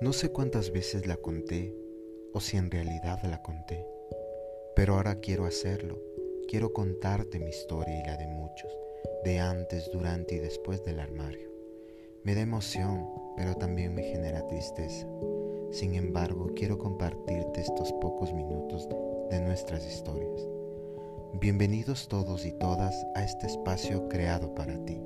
No sé cuántas veces la conté o si en realidad la conté, pero ahora quiero hacerlo. Quiero contarte mi historia y la de muchos, de antes, durante y después del armario. Me da emoción, pero también me genera tristeza. Sin embargo, quiero compartirte estos pocos minutos de nuestras historias. Bienvenidos todos y todas a este espacio creado para ti.